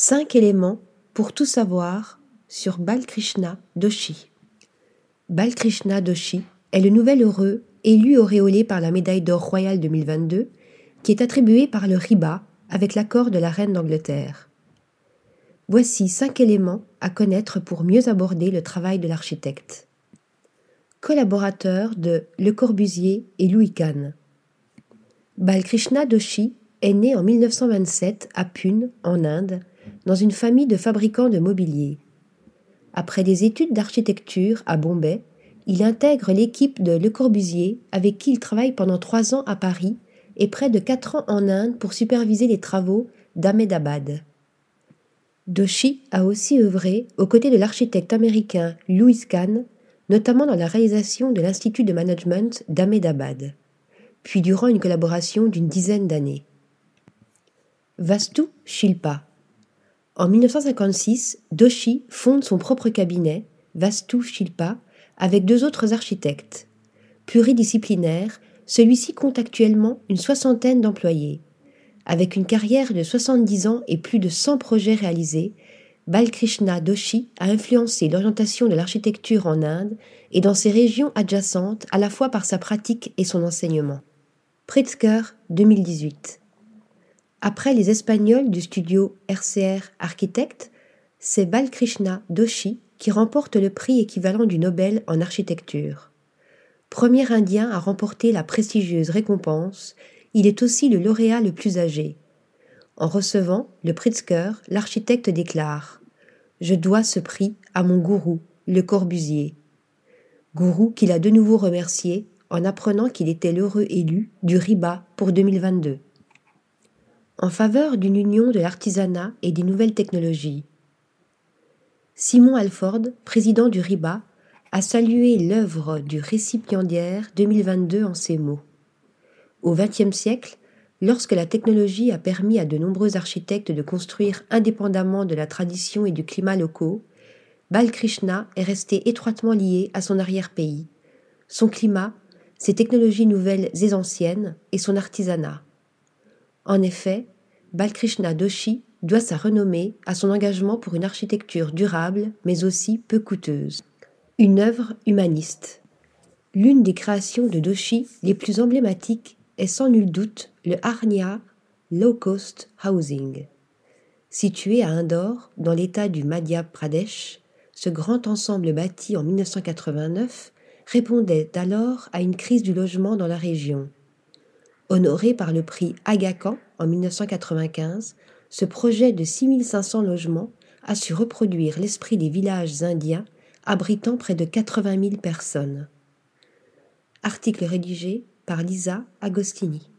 Cinq éléments pour tout savoir sur Balkrishna Doshi. Balkrishna Doshi est le nouvel heureux élu auréolé par la médaille d'or royale 2022 qui est attribuée par le RIBA avec l'accord de la reine d'Angleterre. Voici cinq éléments à connaître pour mieux aborder le travail de l'architecte. Collaborateur de Le Corbusier et Louis Kahn. Balkrishna Doshi est né en 1927 à Pune, en Inde, dans une famille de fabricants de mobilier. Après des études d'architecture à Bombay, il intègre l'équipe de Le Corbusier avec qui il travaille pendant trois ans à Paris et près de quatre ans en Inde pour superviser les travaux d'Ahmedabad. Doshi a aussi œuvré aux côtés de l'architecte américain Louis Kahn, notamment dans la réalisation de l'Institut de Management d'Ahmedabad, puis durant une collaboration d'une dizaine d'années. Vastu Shilpa en 1956, Doshi fonde son propre cabinet, Vastu Shilpa, avec deux autres architectes. Pluridisciplinaire, celui-ci compte actuellement une soixantaine d'employés. Avec une carrière de 70 ans et plus de 100 projets réalisés, Balkrishna Doshi a influencé l'orientation de l'architecture en Inde et dans ses régions adjacentes à la fois par sa pratique et son enseignement. Pritzker 2018 après les Espagnols du studio RCR Architect, c'est Balkrishna Doshi qui remporte le prix équivalent du Nobel en architecture. Premier Indien à remporter la prestigieuse récompense, il est aussi le lauréat le plus âgé. En recevant le Pritzker, l'architecte déclare Je dois ce prix à mon gourou, le Corbusier. Gourou qu'il a de nouveau remercié en apprenant qu'il était l'heureux élu du RIBA pour 2022 en faveur d'une union de l'artisanat et des nouvelles technologies. Simon Alford, président du RIBA, a salué l'œuvre du récipiendaire 2022 en ces mots. Au XXe siècle, lorsque la technologie a permis à de nombreux architectes de construire indépendamment de la tradition et du climat locaux, Balkrishna est resté étroitement lié à son arrière-pays, son climat, ses technologies nouvelles et anciennes et son artisanat. En effet, Balkrishna Doshi doit sa renommée à son engagement pour une architecture durable mais aussi peu coûteuse. Une œuvre humaniste. L'une des créations de Doshi les plus emblématiques est sans nul doute le Arnia Low Cost Housing. Situé à Indore, dans l'état du Madhya Pradesh, ce grand ensemble bâti en 1989 répondait alors à une crise du logement dans la région. Honoré par le prix Aga Khan en 1995, ce projet de 6500 logements a su reproduire l'esprit des villages indiens abritant près de 80 000 personnes. Article rédigé par Lisa Agostini.